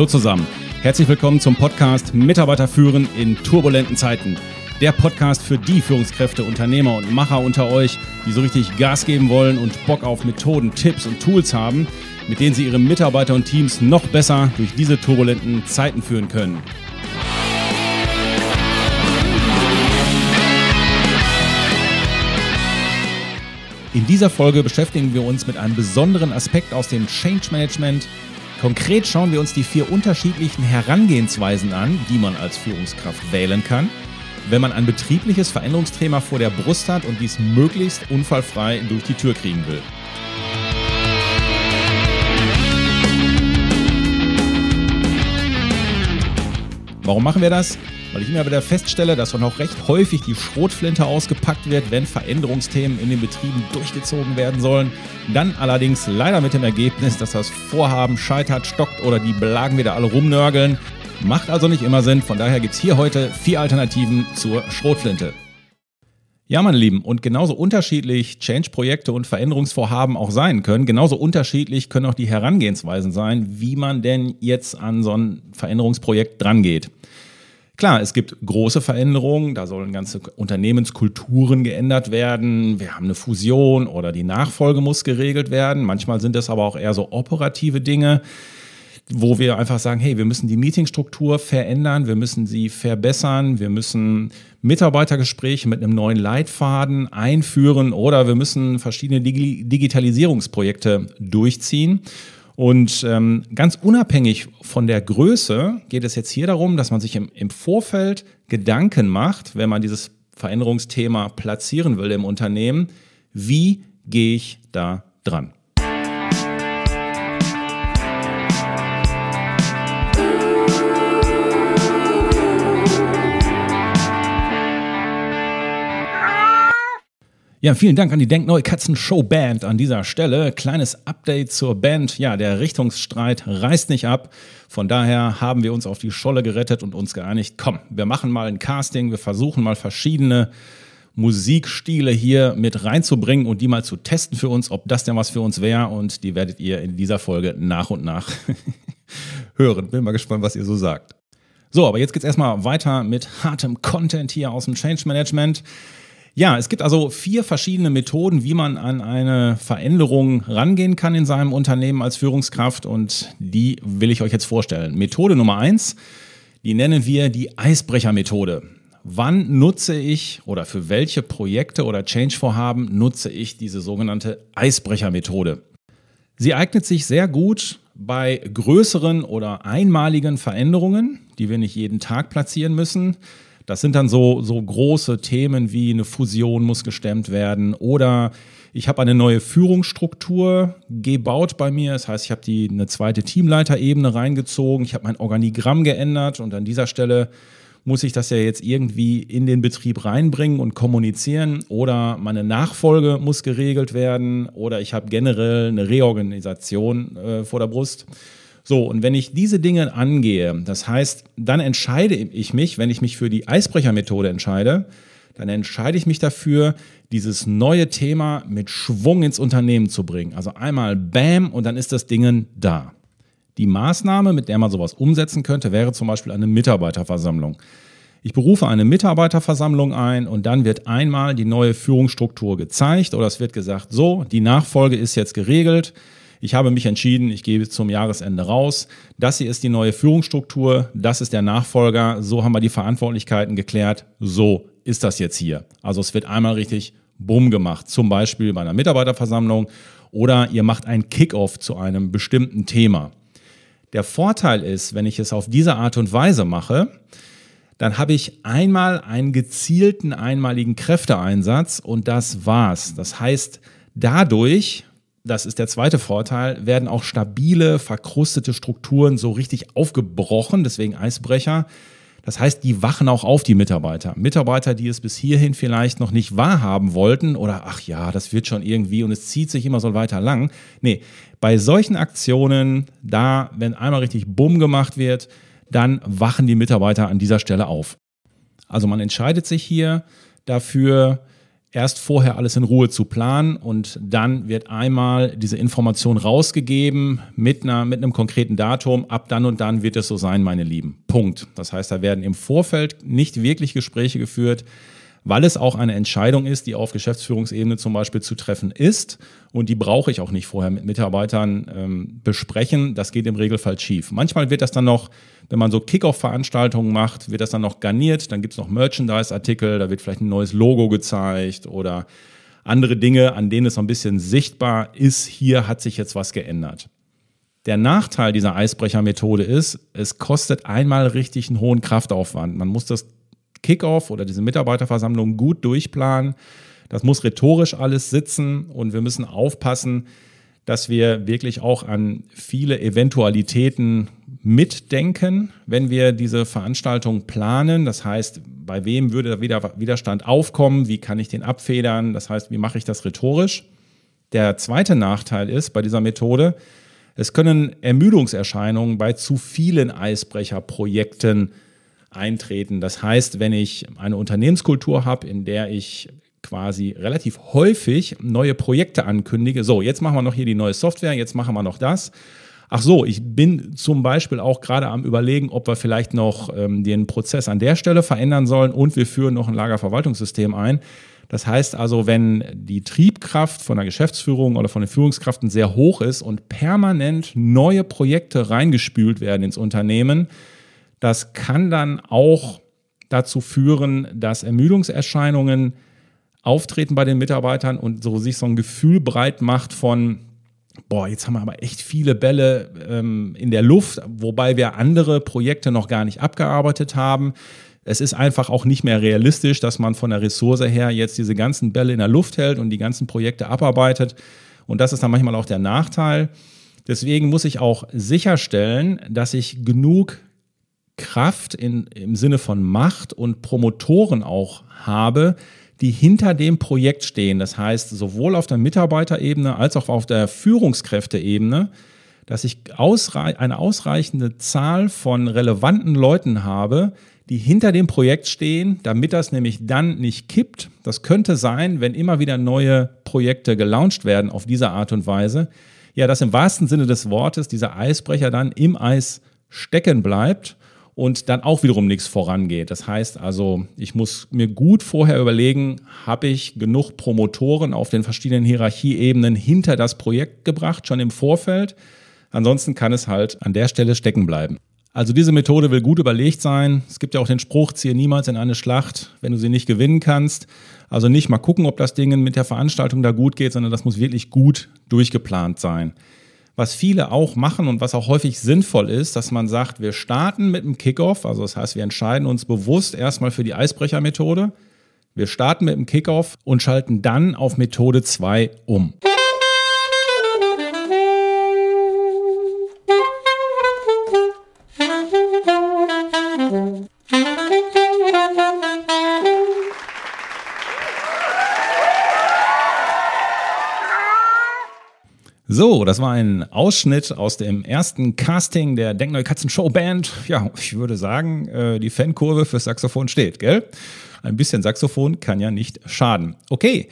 Hallo zusammen. Herzlich willkommen zum Podcast Mitarbeiter führen in turbulenten Zeiten. Der Podcast für die Führungskräfte, Unternehmer und Macher unter euch, die so richtig Gas geben wollen und Bock auf Methoden, Tipps und Tools haben, mit denen sie ihre Mitarbeiter und Teams noch besser durch diese turbulenten Zeiten führen können. In dieser Folge beschäftigen wir uns mit einem besonderen Aspekt aus dem Change Management. Konkret schauen wir uns die vier unterschiedlichen Herangehensweisen an, die man als Führungskraft wählen kann, wenn man ein betriebliches Veränderungsthema vor der Brust hat und dies möglichst unfallfrei durch die Tür kriegen will. Warum machen wir das? Weil ich immer wieder feststelle, dass auch recht häufig die Schrotflinte ausgepackt wird, wenn Veränderungsthemen in den Betrieben durchgezogen werden sollen. Dann allerdings leider mit dem Ergebnis, dass das Vorhaben scheitert, stockt oder die Belagen wieder alle rumnörgeln. Macht also nicht immer Sinn. Von daher gibt es hier heute vier Alternativen zur Schrotflinte. Ja, meine Lieben, und genauso unterschiedlich Change-Projekte und Veränderungsvorhaben auch sein können, genauso unterschiedlich können auch die Herangehensweisen sein, wie man denn jetzt an so ein Veränderungsprojekt drangeht. Klar, es gibt große Veränderungen, da sollen ganze Unternehmenskulturen geändert werden, wir haben eine Fusion oder die Nachfolge muss geregelt werden. Manchmal sind das aber auch eher so operative Dinge, wo wir einfach sagen, hey, wir müssen die Meetingstruktur verändern, wir müssen sie verbessern, wir müssen Mitarbeitergespräche mit einem neuen Leitfaden einführen oder wir müssen verschiedene Digitalisierungsprojekte durchziehen. Und ähm, ganz unabhängig von der Größe geht es jetzt hier darum, dass man sich im, im Vorfeld Gedanken macht, wenn man dieses Veränderungsthema platzieren will im Unternehmen, wie gehe ich da dran? Ja, vielen Dank an die Denkneue Katzen Show Band an dieser Stelle. Kleines Update zur Band. Ja, der Richtungsstreit reißt nicht ab. Von daher haben wir uns auf die Scholle gerettet und uns geeinigt, komm, wir machen mal ein Casting, wir versuchen mal verschiedene Musikstile hier mit reinzubringen und die mal zu testen für uns, ob das denn was für uns wäre. Und die werdet ihr in dieser Folge nach und nach hören. Bin mal gespannt, was ihr so sagt. So, aber jetzt geht's erstmal weiter mit hartem Content hier aus dem Change Management. Ja, es gibt also vier verschiedene Methoden, wie man an eine Veränderung rangehen kann in seinem Unternehmen als Führungskraft und die will ich euch jetzt vorstellen. Methode Nummer eins, die nennen wir die Eisbrechermethode. Wann nutze ich oder für welche Projekte oder Change-Vorhaben nutze ich diese sogenannte Eisbrechermethode? Sie eignet sich sehr gut bei größeren oder einmaligen Veränderungen, die wir nicht jeden Tag platzieren müssen. Das sind dann so, so große Themen wie eine Fusion muss gestemmt werden oder ich habe eine neue Führungsstruktur gebaut bei mir. Das heißt, ich habe eine zweite Teamleiterebene reingezogen, ich habe mein Organigramm geändert und an dieser Stelle muss ich das ja jetzt irgendwie in den Betrieb reinbringen und kommunizieren oder meine Nachfolge muss geregelt werden oder ich habe generell eine Reorganisation äh, vor der Brust. So, und wenn ich diese Dinge angehe, das heißt, dann entscheide ich mich, wenn ich mich für die Eisbrechermethode entscheide, dann entscheide ich mich dafür, dieses neue Thema mit Schwung ins Unternehmen zu bringen. Also einmal Bam und dann ist das Ding da. Die Maßnahme, mit der man sowas umsetzen könnte, wäre zum Beispiel eine Mitarbeiterversammlung. Ich berufe eine Mitarbeiterversammlung ein und dann wird einmal die neue Führungsstruktur gezeigt oder es wird gesagt, so, die Nachfolge ist jetzt geregelt ich habe mich entschieden, ich gehe zum Jahresende raus. Das hier ist die neue Führungsstruktur, das ist der Nachfolger, so haben wir die Verantwortlichkeiten geklärt, so ist das jetzt hier. Also es wird einmal richtig bumm gemacht, zum Beispiel bei einer Mitarbeiterversammlung oder ihr macht einen Kickoff zu einem bestimmten Thema. Der Vorteil ist, wenn ich es auf diese Art und Weise mache, dann habe ich einmal einen gezielten einmaligen Kräfteeinsatz und das war's. Das heißt, dadurch das ist der zweite Vorteil, werden auch stabile, verkrustete Strukturen so richtig aufgebrochen, deswegen Eisbrecher. Das heißt, die wachen auch auf die Mitarbeiter. Mitarbeiter, die es bis hierhin vielleicht noch nicht wahrhaben wollten oder ach ja, das wird schon irgendwie und es zieht sich immer so weiter lang. Nee, bei solchen Aktionen, da, wenn einmal richtig Bumm gemacht wird, dann wachen die Mitarbeiter an dieser Stelle auf. Also man entscheidet sich hier dafür, erst vorher alles in Ruhe zu planen und dann wird einmal diese Information rausgegeben mit, einer, mit einem konkreten Datum. Ab dann und dann wird es so sein, meine Lieben. Punkt. Das heißt, da werden im Vorfeld nicht wirklich Gespräche geführt weil es auch eine Entscheidung ist, die auf Geschäftsführungsebene zum Beispiel zu treffen ist. Und die brauche ich auch nicht vorher mit Mitarbeitern ähm, besprechen. Das geht im Regelfall schief. Manchmal wird das dann noch, wenn man so Kick-Off-Veranstaltungen macht, wird das dann noch garniert. Dann gibt es noch Merchandise-Artikel, da wird vielleicht ein neues Logo gezeigt oder andere Dinge, an denen es so ein bisschen sichtbar ist, hier hat sich jetzt was geändert. Der Nachteil dieser Eisbrechermethode ist, es kostet einmal richtig einen hohen Kraftaufwand. Man muss das Kickoff oder diese Mitarbeiterversammlung gut durchplanen. Das muss rhetorisch alles sitzen und wir müssen aufpassen, dass wir wirklich auch an viele Eventualitäten mitdenken, wenn wir diese Veranstaltung planen. Das heißt, bei wem würde der Widerstand aufkommen? Wie kann ich den abfedern? Das heißt, wie mache ich das rhetorisch? Der zweite Nachteil ist bei dieser Methode, es können Ermüdungserscheinungen bei zu vielen Eisbrecherprojekten eintreten. Das heißt, wenn ich eine Unternehmenskultur habe, in der ich quasi relativ häufig neue Projekte ankündige, so, jetzt machen wir noch hier die neue Software, jetzt machen wir noch das. Ach so, ich bin zum Beispiel auch gerade am Überlegen, ob wir vielleicht noch ähm, den Prozess an der Stelle verändern sollen und wir führen noch ein Lagerverwaltungssystem ein. Das heißt also, wenn die Triebkraft von der Geschäftsführung oder von den Führungskräften sehr hoch ist und permanent neue Projekte reingespült werden ins Unternehmen, das kann dann auch dazu führen, dass Ermüdungserscheinungen auftreten bei den Mitarbeitern und so sich so ein Gefühl breit macht von, boah, jetzt haben wir aber echt viele Bälle ähm, in der Luft, wobei wir andere Projekte noch gar nicht abgearbeitet haben. Es ist einfach auch nicht mehr realistisch, dass man von der Ressource her jetzt diese ganzen Bälle in der Luft hält und die ganzen Projekte abarbeitet. Und das ist dann manchmal auch der Nachteil. Deswegen muss ich auch sicherstellen, dass ich genug Kraft in, im Sinne von Macht und Promotoren auch habe, die hinter dem Projekt stehen. Das heißt, sowohl auf der Mitarbeiterebene als auch auf der Führungskräfteebene, dass ich ausrei eine ausreichende Zahl von relevanten Leuten habe, die hinter dem Projekt stehen, damit das nämlich dann nicht kippt. Das könnte sein, wenn immer wieder neue Projekte gelauncht werden auf diese Art und Weise. Ja, dass im wahrsten Sinne des Wortes dieser Eisbrecher dann im Eis stecken bleibt und dann auch wiederum nichts vorangeht. Das heißt also, ich muss mir gut vorher überlegen, habe ich genug Promotoren auf den verschiedenen Hierarchieebenen hinter das Projekt gebracht, schon im Vorfeld. Ansonsten kann es halt an der Stelle stecken bleiben. Also diese Methode will gut überlegt sein. Es gibt ja auch den Spruch, ziehe niemals in eine Schlacht, wenn du sie nicht gewinnen kannst. Also nicht mal gucken, ob das Ding mit der Veranstaltung da gut geht, sondern das muss wirklich gut durchgeplant sein was viele auch machen und was auch häufig sinnvoll ist, dass man sagt, wir starten mit einem Kickoff, also das heißt, wir entscheiden uns bewusst erstmal für die Eisbrechermethode. Wir starten mit dem Kickoff und schalten dann auf Methode 2 um. So, das war ein Ausschnitt aus dem ersten Casting der Denkneue Katzen Show Band. Ja, ich würde sagen, äh, die Fankurve fürs Saxophon steht, gell? Ein bisschen Saxophon kann ja nicht schaden. Okay,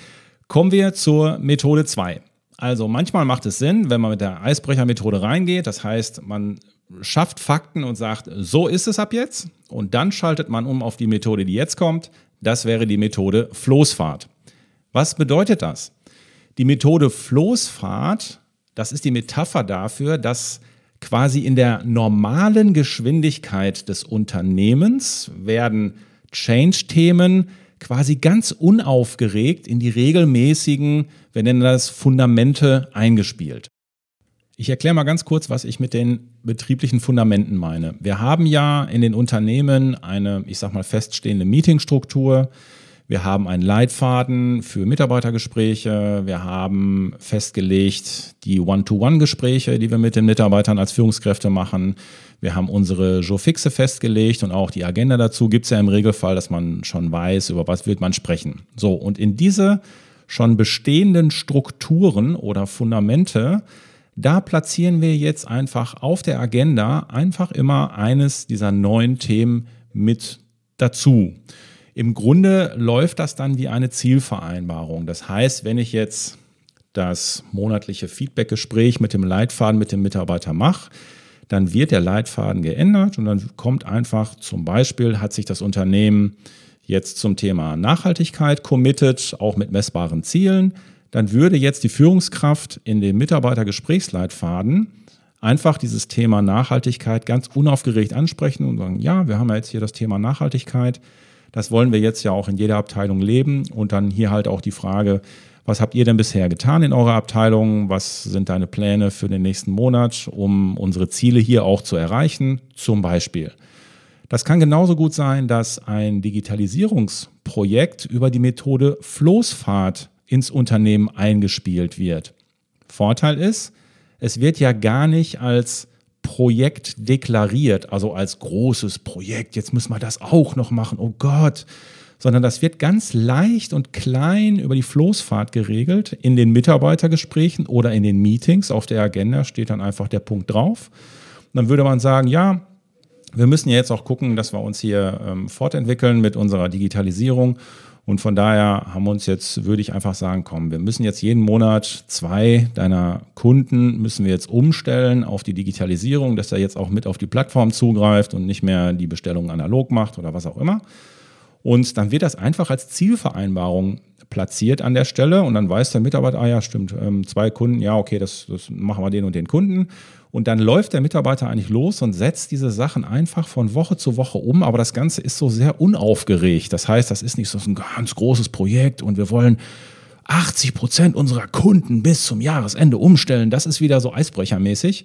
kommen wir zur Methode 2. Also manchmal macht es Sinn, wenn man mit der Eisbrechermethode reingeht. Das heißt, man schafft Fakten und sagt, so ist es ab jetzt. Und dann schaltet man um auf die Methode, die jetzt kommt. Das wäre die Methode Floßfahrt. Was bedeutet das? Die Methode Floßfahrt das ist die Metapher dafür, dass quasi in der normalen Geschwindigkeit des Unternehmens werden Change-Themen quasi ganz unaufgeregt in die regelmäßigen, wir nennen das Fundamente, eingespielt. Ich erkläre mal ganz kurz, was ich mit den betrieblichen Fundamenten meine. Wir haben ja in den Unternehmen eine, ich sag mal, feststehende Meetingstruktur. Wir haben einen Leitfaden für Mitarbeitergespräche. Wir haben festgelegt die One-to-One-Gespräche, die wir mit den Mitarbeitern als Führungskräfte machen. Wir haben unsere Joe-Fixe festgelegt und auch die Agenda dazu gibt es ja im Regelfall, dass man schon weiß, über was wird man sprechen. So, und in diese schon bestehenden Strukturen oder Fundamente, da platzieren wir jetzt einfach auf der Agenda einfach immer eines dieser neuen Themen mit dazu. Im Grunde läuft das dann wie eine Zielvereinbarung. Das heißt, wenn ich jetzt das monatliche Feedbackgespräch mit dem Leitfaden mit dem Mitarbeiter mache, dann wird der Leitfaden geändert und dann kommt einfach zum Beispiel, hat sich das Unternehmen jetzt zum Thema Nachhaltigkeit committed, auch mit messbaren Zielen, dann würde jetzt die Führungskraft in dem Mitarbeitergesprächsleitfaden einfach dieses Thema Nachhaltigkeit ganz unaufgeregt ansprechen und sagen, ja, wir haben ja jetzt hier das Thema Nachhaltigkeit, das wollen wir jetzt ja auch in jeder Abteilung leben und dann hier halt auch die Frage, was habt ihr denn bisher getan in eurer Abteilung? Was sind deine Pläne für den nächsten Monat, um unsere Ziele hier auch zu erreichen? Zum Beispiel. Das kann genauso gut sein, dass ein Digitalisierungsprojekt über die Methode Floßfahrt ins Unternehmen eingespielt wird. Vorteil ist, es wird ja gar nicht als Projekt deklariert, also als großes Projekt. Jetzt müssen wir das auch noch machen. Oh Gott, sondern das wird ganz leicht und klein über die Floßfahrt geregelt in den Mitarbeitergesprächen oder in den Meetings. Auf der Agenda steht dann einfach der Punkt drauf. Und dann würde man sagen, ja, wir müssen ja jetzt auch gucken, dass wir uns hier ähm, fortentwickeln mit unserer Digitalisierung. Und von daher haben wir uns jetzt, würde ich einfach sagen, komm, wir müssen jetzt jeden Monat zwei deiner Kunden müssen wir jetzt umstellen auf die Digitalisierung, dass er jetzt auch mit auf die Plattform zugreift und nicht mehr die Bestellungen analog macht oder was auch immer. Und dann wird das einfach als Zielvereinbarung platziert an der Stelle und dann weiß der Mitarbeiter, ah ja, stimmt, ähm, zwei Kunden, ja, okay, das, das machen wir den und den Kunden. Und dann läuft der Mitarbeiter eigentlich los und setzt diese Sachen einfach von Woche zu Woche um. Aber das Ganze ist so sehr unaufgeregt. Das heißt, das ist nicht so ein ganz großes Projekt und wir wollen 80 Prozent unserer Kunden bis zum Jahresende umstellen. Das ist wieder so eisbrechermäßig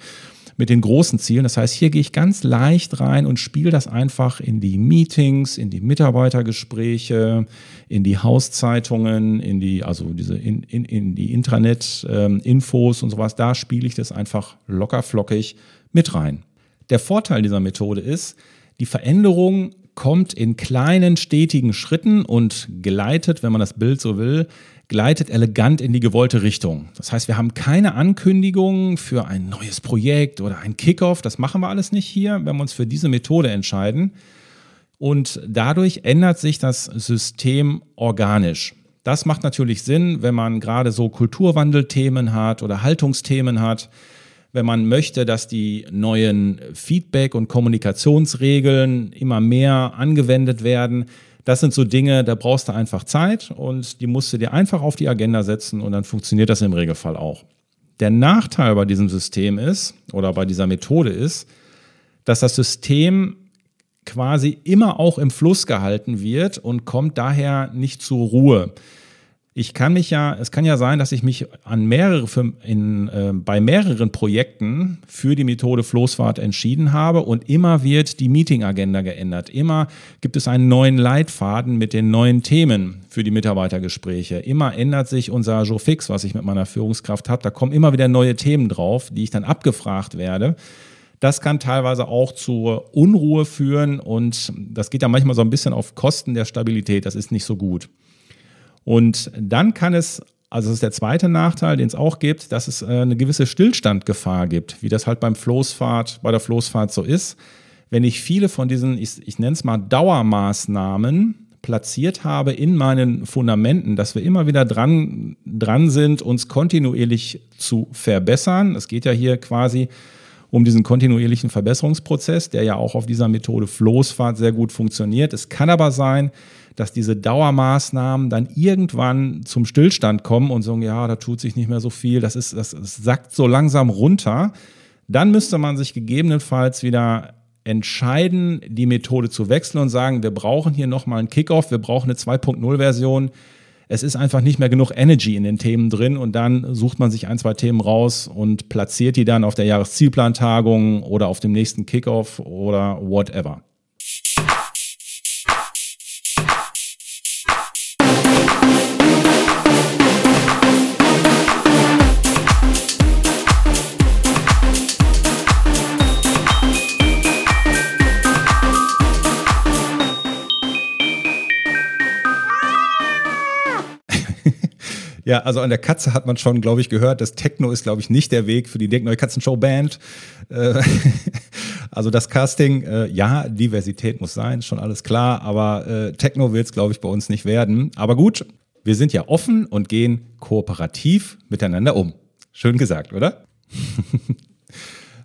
mit den großen Zielen. Das heißt, hier gehe ich ganz leicht rein und spiele das einfach in die Meetings, in die Mitarbeitergespräche, in die Hauszeitungen, in die, also diese in, in, in die Intranet-Infos ähm, und sowas. Da spiele ich das einfach locker flockig mit rein. Der Vorteil dieser Methode ist, die Veränderung kommt in kleinen, stetigen Schritten und geleitet, wenn man das Bild so will, gleitet elegant in die gewollte Richtung. Das heißt, wir haben keine Ankündigung für ein neues Projekt oder ein Kickoff. Das machen wir alles nicht hier, wenn wir uns für diese Methode entscheiden. Und dadurch ändert sich das System organisch. Das macht natürlich Sinn, wenn man gerade so Kulturwandelthemen hat oder Haltungsthemen hat, wenn man möchte, dass die neuen Feedback- und Kommunikationsregeln immer mehr angewendet werden, das sind so Dinge, da brauchst du einfach Zeit und die musst du dir einfach auf die Agenda setzen und dann funktioniert das im Regelfall auch. Der Nachteil bei diesem System ist oder bei dieser Methode ist, dass das System quasi immer auch im Fluss gehalten wird und kommt daher nicht zur Ruhe ich kann mich ja, es kann ja sein, dass ich mich an mehrere, in, äh, bei mehreren Projekten für die Methode Floßfahrt entschieden habe und immer wird die Meeting-Agenda geändert. Immer gibt es einen neuen Leitfaden mit den neuen Themen für die Mitarbeitergespräche. Immer ändert sich unser Joe Fix, was ich mit meiner Führungskraft habe. Da kommen immer wieder neue Themen drauf, die ich dann abgefragt werde. Das kann teilweise auch zur Unruhe führen und das geht ja manchmal so ein bisschen auf Kosten der Stabilität. Das ist nicht so gut. Und dann kann es, also das ist der zweite Nachteil, den es auch gibt, dass es äh, eine gewisse Stillstandgefahr gibt, wie das halt beim Floßfahrt, bei der Floßfahrt so ist. Wenn ich viele von diesen, ich, ich nenne es mal Dauermaßnahmen, platziert habe in meinen Fundamenten, dass wir immer wieder dran, dran sind, uns kontinuierlich zu verbessern. Es geht ja hier quasi um diesen kontinuierlichen Verbesserungsprozess, der ja auch auf dieser Methode Floßfahrt sehr gut funktioniert. Es kann aber sein, dass diese Dauermaßnahmen dann irgendwann zum Stillstand kommen und sagen, ja, da tut sich nicht mehr so viel, das ist, das, das sackt so langsam runter. Dann müsste man sich gegebenenfalls wieder entscheiden, die Methode zu wechseln und sagen, wir brauchen hier nochmal einen Kickoff, wir brauchen eine 2.0-Version. Es ist einfach nicht mehr genug Energy in den Themen drin und dann sucht man sich ein, zwei Themen raus und platziert die dann auf der Jahreszielplantagung oder auf dem nächsten Kickoff oder whatever. Ja, also an der Katze hat man schon, glaube ich, gehört, das Techno ist, glaube ich, nicht der Weg für die Denkneue Katzenshow Band. Äh, Also das Casting, äh, ja, Diversität muss sein, schon alles klar, aber äh, Techno wird es, glaube ich, bei uns nicht werden. Aber gut, wir sind ja offen und gehen kooperativ miteinander um. Schön gesagt, oder?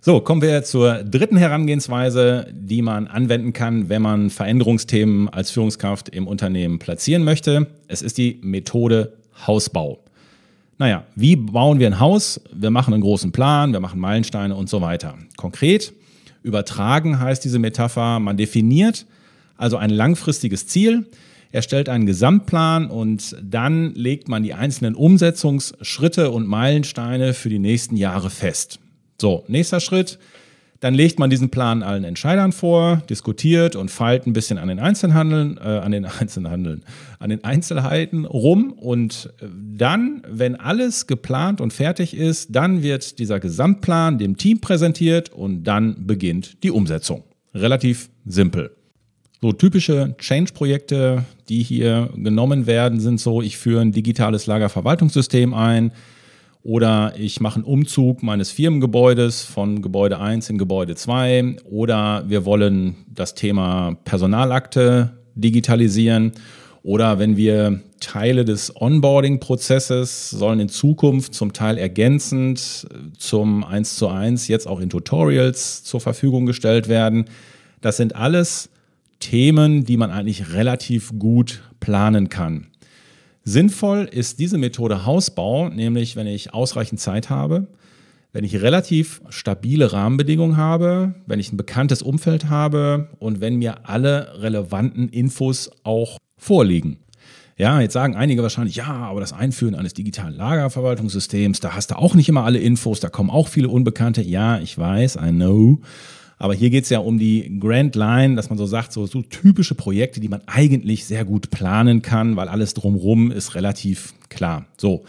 So, kommen wir zur dritten Herangehensweise, die man anwenden kann, wenn man Veränderungsthemen als Führungskraft im Unternehmen platzieren möchte. Es ist die Methode Hausbau. Naja, wie bauen wir ein Haus? Wir machen einen großen Plan, wir machen Meilensteine und so weiter. Konkret, übertragen heißt diese Metapher, man definiert also ein langfristiges Ziel, erstellt einen Gesamtplan und dann legt man die einzelnen Umsetzungsschritte und Meilensteine für die nächsten Jahre fest. So, nächster Schritt. Dann legt man diesen Plan allen Entscheidern vor, diskutiert und feilt ein bisschen an den Einzelhandeln, äh, an den Einzelhandeln, an den Einzelheiten rum. Und äh, dann, wenn alles geplant und fertig ist, dann wird dieser Gesamtplan dem Team präsentiert und dann beginnt die Umsetzung. Relativ simpel. So typische Change-Projekte, die hier genommen werden, sind so, ich führe ein digitales Lagerverwaltungssystem ein, oder ich mache einen Umzug meines Firmengebäudes von Gebäude 1 in Gebäude 2 oder wir wollen das Thema Personalakte digitalisieren oder wenn wir Teile des Onboarding-Prozesses sollen in Zukunft zum Teil ergänzend zum 1 zu 1 jetzt auch in Tutorials zur Verfügung gestellt werden. Das sind alles Themen, die man eigentlich relativ gut planen kann. Sinnvoll ist diese Methode Hausbau, nämlich wenn ich ausreichend Zeit habe, wenn ich relativ stabile Rahmenbedingungen habe, wenn ich ein bekanntes Umfeld habe und wenn mir alle relevanten Infos auch vorliegen. Ja, jetzt sagen einige wahrscheinlich, ja, aber das Einführen eines digitalen Lagerverwaltungssystems, da hast du auch nicht immer alle Infos, da kommen auch viele Unbekannte. Ja, ich weiß, I know. Aber hier geht es ja um die Grand Line, dass man so sagt, so, so typische Projekte, die man eigentlich sehr gut planen kann, weil alles drumherum ist relativ klar. So,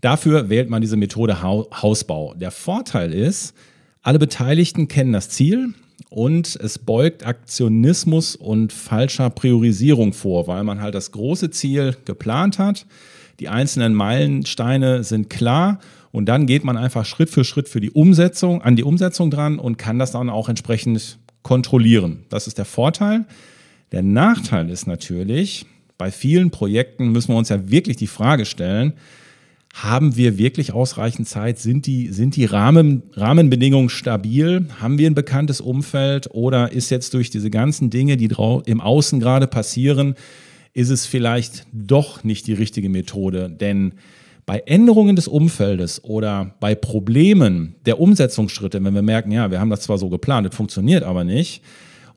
dafür wählt man diese Methode Hausbau. Der Vorteil ist, alle Beteiligten kennen das Ziel und es beugt Aktionismus und falscher Priorisierung vor, weil man halt das große Ziel geplant hat. Die einzelnen Meilensteine sind klar und dann geht man einfach Schritt für Schritt für die Umsetzung, an die Umsetzung dran und kann das dann auch entsprechend kontrollieren. Das ist der Vorteil. Der Nachteil ist natürlich, bei vielen Projekten müssen wir uns ja wirklich die Frage stellen, haben wir wirklich ausreichend Zeit? Sind die, sind die Rahmen, Rahmenbedingungen stabil? Haben wir ein bekanntes Umfeld? Oder ist jetzt durch diese ganzen Dinge, die im Außen gerade passieren, ist es vielleicht doch nicht die richtige Methode? Denn bei Änderungen des Umfeldes oder bei Problemen der Umsetzungsschritte, wenn wir merken, ja, wir haben das zwar so geplant, das funktioniert aber nicht,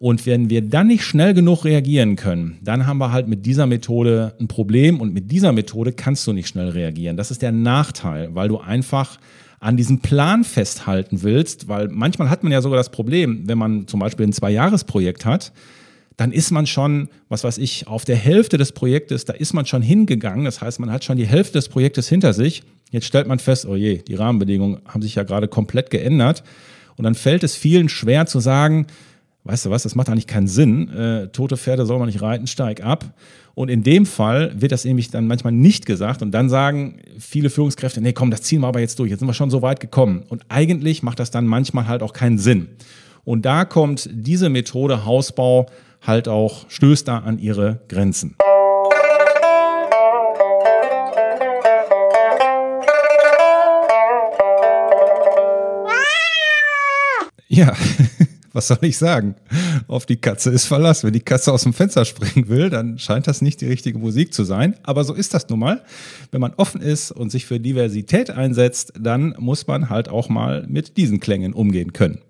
und wenn wir dann nicht schnell genug reagieren können, dann haben wir halt mit dieser Methode ein Problem und mit dieser Methode kannst du nicht schnell reagieren. Das ist der Nachteil, weil du einfach an diesem Plan festhalten willst, weil manchmal hat man ja sogar das Problem, wenn man zum Beispiel ein Zwei-Jahres-Projekt hat, dann ist man schon, was weiß ich, auf der Hälfte des Projektes, da ist man schon hingegangen. Das heißt, man hat schon die Hälfte des Projektes hinter sich. Jetzt stellt man fest, oh je, die Rahmenbedingungen haben sich ja gerade komplett geändert. Und dann fällt es vielen schwer zu sagen, weißt du was, das macht eigentlich keinen Sinn. Äh, tote Pferde soll man nicht reiten, steig ab. Und in dem Fall wird das nämlich dann manchmal nicht gesagt. Und dann sagen viele Führungskräfte, nee, komm, das ziehen wir aber jetzt durch. Jetzt sind wir schon so weit gekommen. Und eigentlich macht das dann manchmal halt auch keinen Sinn. Und da kommt diese Methode Hausbau halt auch, stößt da an ihre Grenzen. Ja, was soll ich sagen? Auf die Katze ist Verlass. Wenn die Katze aus dem Fenster springen will, dann scheint das nicht die richtige Musik zu sein. Aber so ist das nun mal. Wenn man offen ist und sich für Diversität einsetzt, dann muss man halt auch mal mit diesen Klängen umgehen können.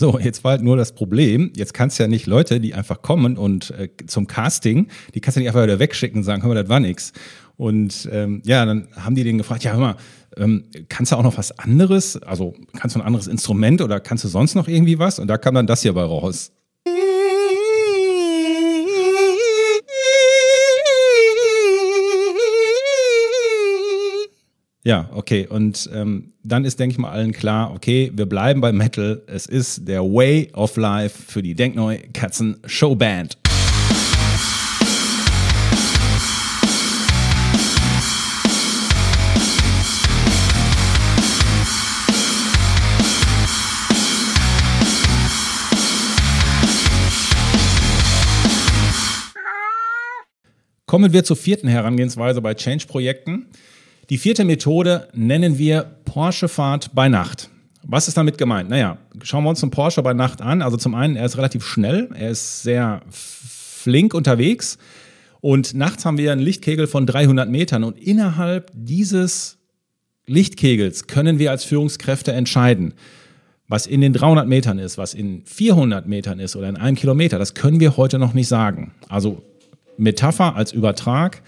So, jetzt war halt nur das Problem. Jetzt kannst du ja nicht Leute, die einfach kommen und äh, zum Casting, die kannst du nicht einfach wieder wegschicken und sagen, hör mal, das war nix. Und ähm, ja, dann haben die den gefragt, ja, hör mal, ähm, kannst du auch noch was anderes? Also kannst du ein anderes Instrument oder kannst du sonst noch irgendwie was? Und da kam dann das hier bei raus. Ja, okay. Und ähm, dann ist, denke ich mal, allen klar, okay, wir bleiben bei Metal. Es ist der Way of Life für die Denkneu Katzen Showband. Kommen wir zur vierten Herangehensweise bei Change-Projekten. Die vierte Methode nennen wir Porsche-Fahrt bei Nacht. Was ist damit gemeint? Naja, schauen wir uns einen Porsche bei Nacht an. Also zum einen, er ist relativ schnell, er ist sehr flink unterwegs und nachts haben wir einen Lichtkegel von 300 Metern und innerhalb dieses Lichtkegels können wir als Führungskräfte entscheiden, was in den 300 Metern ist, was in 400 Metern ist oder in einem Kilometer. Das können wir heute noch nicht sagen. Also Metapher als Übertrag.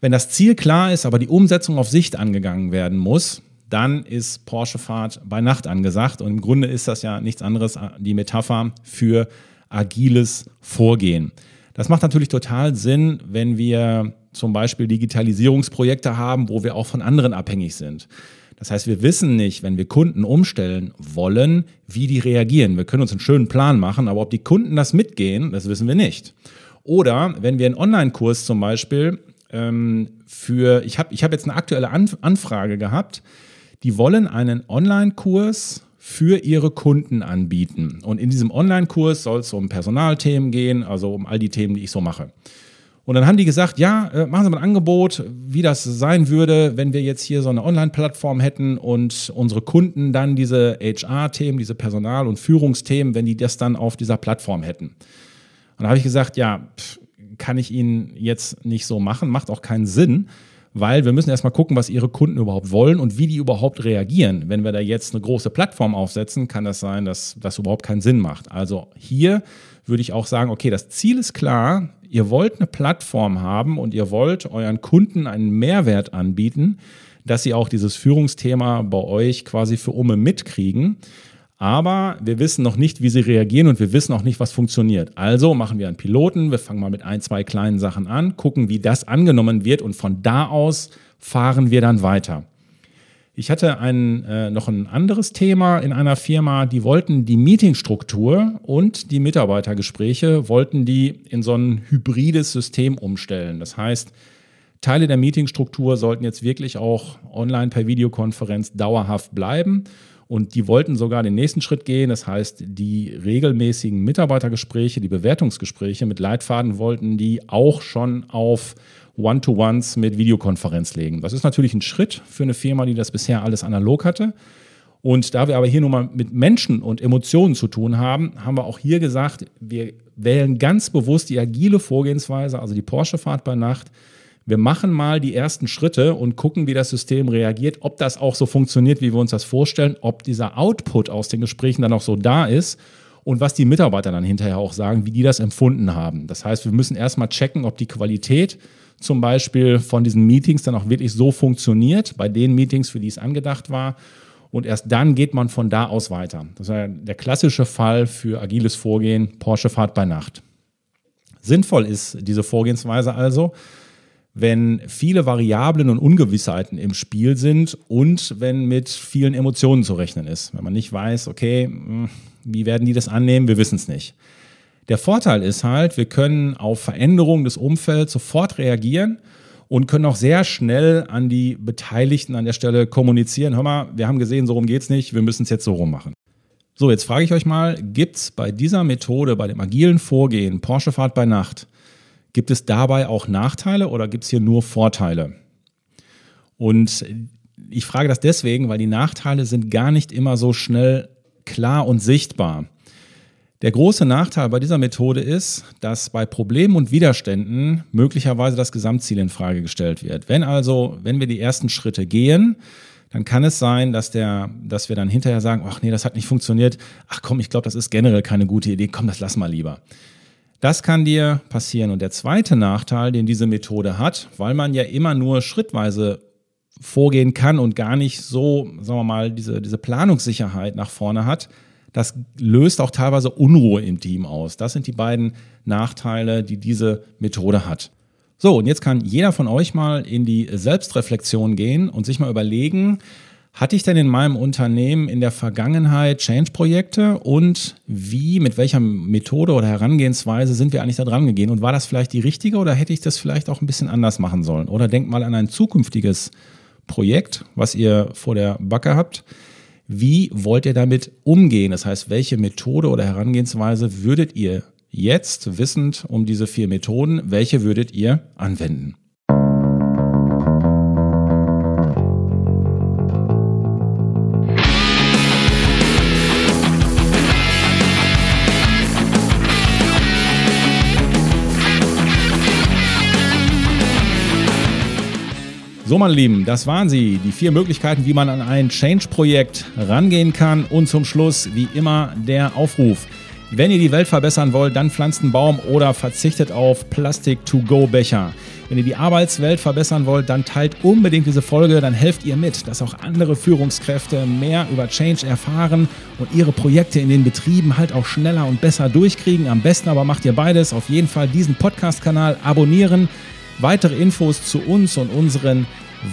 Wenn das Ziel klar ist, aber die Umsetzung auf Sicht angegangen werden muss, dann ist Porsche-Fahrt bei Nacht angesagt. Und im Grunde ist das ja nichts anderes, äh, die Metapher für agiles Vorgehen. Das macht natürlich total Sinn, wenn wir zum Beispiel Digitalisierungsprojekte haben, wo wir auch von anderen abhängig sind. Das heißt, wir wissen nicht, wenn wir Kunden umstellen wollen, wie die reagieren. Wir können uns einen schönen Plan machen, aber ob die Kunden das mitgehen, das wissen wir nicht. Oder wenn wir einen Online-Kurs zum Beispiel ähm, für, ich habe ich hab jetzt eine aktuelle Anfrage gehabt, die wollen einen Online-Kurs für ihre Kunden anbieten. Und in diesem Online-Kurs soll es um Personalthemen gehen, also um all die Themen, die ich so mache. Und dann haben die gesagt, ja, äh, machen Sie mal ein Angebot, wie das sein würde, wenn wir jetzt hier so eine Online-Plattform hätten und unsere Kunden dann diese HR-Themen, diese Personal- und Führungsthemen, wenn die das dann auf dieser Plattform hätten. Und da habe ich gesagt, ja, pff, kann ich Ihnen jetzt nicht so machen, macht auch keinen Sinn, weil wir müssen erstmal gucken, was Ihre Kunden überhaupt wollen und wie die überhaupt reagieren. Wenn wir da jetzt eine große Plattform aufsetzen, kann das sein, dass das überhaupt keinen Sinn macht. Also hier würde ich auch sagen, okay, das Ziel ist klar, ihr wollt eine Plattform haben und ihr wollt euren Kunden einen Mehrwert anbieten, dass sie auch dieses Führungsthema bei euch quasi für Umme mitkriegen. Aber wir wissen noch nicht, wie sie reagieren und wir wissen auch nicht, was funktioniert. Also machen wir einen Piloten, wir fangen mal mit ein, zwei kleinen Sachen an, gucken, wie das angenommen wird und von da aus fahren wir dann weiter. Ich hatte ein, äh, noch ein anderes Thema in einer Firma, die wollten die Meetingstruktur und die Mitarbeitergespräche, wollten die in so ein hybrides System umstellen. Das heißt, Teile der Meetingstruktur sollten jetzt wirklich auch online per Videokonferenz dauerhaft bleiben und die wollten sogar den nächsten Schritt gehen. Das heißt, die regelmäßigen Mitarbeitergespräche, die Bewertungsgespräche mit Leitfaden wollten die auch schon auf One-to-Ones mit Videokonferenz legen. Das ist natürlich ein Schritt für eine Firma, die das bisher alles analog hatte. Und da wir aber hier nun mal mit Menschen und Emotionen zu tun haben, haben wir auch hier gesagt, wir wählen ganz bewusst die agile Vorgehensweise, also die Porsche-Fahrt bei Nacht, wir machen mal die ersten Schritte und gucken, wie das System reagiert, ob das auch so funktioniert, wie wir uns das vorstellen, ob dieser Output aus den Gesprächen dann auch so da ist und was die Mitarbeiter dann hinterher auch sagen, wie die das empfunden haben. Das heißt, wir müssen erstmal checken, ob die Qualität zum Beispiel von diesen Meetings dann auch wirklich so funktioniert, bei den Meetings, für die es angedacht war. Und erst dann geht man von da aus weiter. Das ist ja der klassische Fall für agiles Vorgehen, Porsche Fahrt bei Nacht. Sinnvoll ist diese Vorgehensweise also, wenn viele Variablen und Ungewissheiten im Spiel sind und wenn mit vielen Emotionen zu rechnen ist. Wenn man nicht weiß, okay, hm, wie werden die das annehmen, wir wissen es nicht. Der Vorteil ist halt, wir können auf Veränderungen des Umfelds sofort reagieren und können auch sehr schnell an die Beteiligten an der Stelle kommunizieren. Hör mal, wir haben gesehen, so rum geht es nicht, wir müssen es jetzt so rum machen. So, jetzt frage ich euch mal, gibt es bei dieser Methode, bei dem agilen Vorgehen, Porsche Fahrt bei Nacht, Gibt es dabei auch Nachteile oder gibt es hier nur Vorteile? Und ich frage das deswegen, weil die Nachteile sind gar nicht immer so schnell klar und sichtbar. Der große Nachteil bei dieser Methode ist, dass bei Problemen und Widerständen möglicherweise das Gesamtziel in Frage gestellt wird. Wenn also, wenn wir die ersten Schritte gehen, dann kann es sein, dass, der, dass wir dann hinterher sagen, ach nee, das hat nicht funktioniert. Ach komm, ich glaube, das ist generell keine gute Idee. Komm, das lass mal lieber. Das kann dir passieren. Und der zweite Nachteil, den diese Methode hat, weil man ja immer nur schrittweise vorgehen kann und gar nicht so, sagen wir mal, diese, diese Planungssicherheit nach vorne hat, das löst auch teilweise Unruhe im Team aus. Das sind die beiden Nachteile, die diese Methode hat. So, und jetzt kann jeder von euch mal in die Selbstreflexion gehen und sich mal überlegen, hatte ich denn in meinem Unternehmen in der Vergangenheit Change-Projekte und wie, mit welcher Methode oder Herangehensweise sind wir eigentlich da dran gegangen? Und war das vielleicht die richtige oder hätte ich das vielleicht auch ein bisschen anders machen sollen? Oder denkt mal an ein zukünftiges Projekt, was ihr vor der Backe habt. Wie wollt ihr damit umgehen? Das heißt, welche Methode oder Herangehensweise würdet ihr Jetzt, wissend um diese vier Methoden, welche würdet ihr anwenden? So, meine Lieben, das waren sie. Die vier Möglichkeiten, wie man an ein Change-Projekt rangehen kann. Und zum Schluss, wie immer, der Aufruf. Wenn ihr die Welt verbessern wollt, dann pflanzt einen Baum oder verzichtet auf Plastic-to-go-Becher. Wenn ihr die Arbeitswelt verbessern wollt, dann teilt unbedingt diese Folge, dann helft ihr mit, dass auch andere Führungskräfte mehr über Change erfahren und ihre Projekte in den Betrieben halt auch schneller und besser durchkriegen. Am besten aber macht ihr beides. Auf jeden Fall diesen Podcast-Kanal abonnieren Weitere Infos zu uns und unseren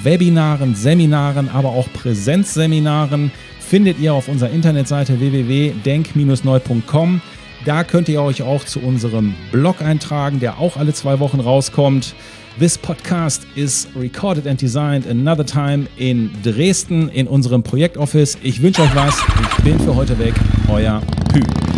Webinaren, Seminaren, aber auch Präsenzseminaren findet ihr auf unserer Internetseite www.denk-neu.com. Da könnt ihr euch auch zu unserem Blog eintragen, der auch alle zwei Wochen rauskommt. This podcast is recorded and designed another time in Dresden in unserem Projektoffice. Ich wünsche euch was. Ich bin für heute weg. Euer Hü.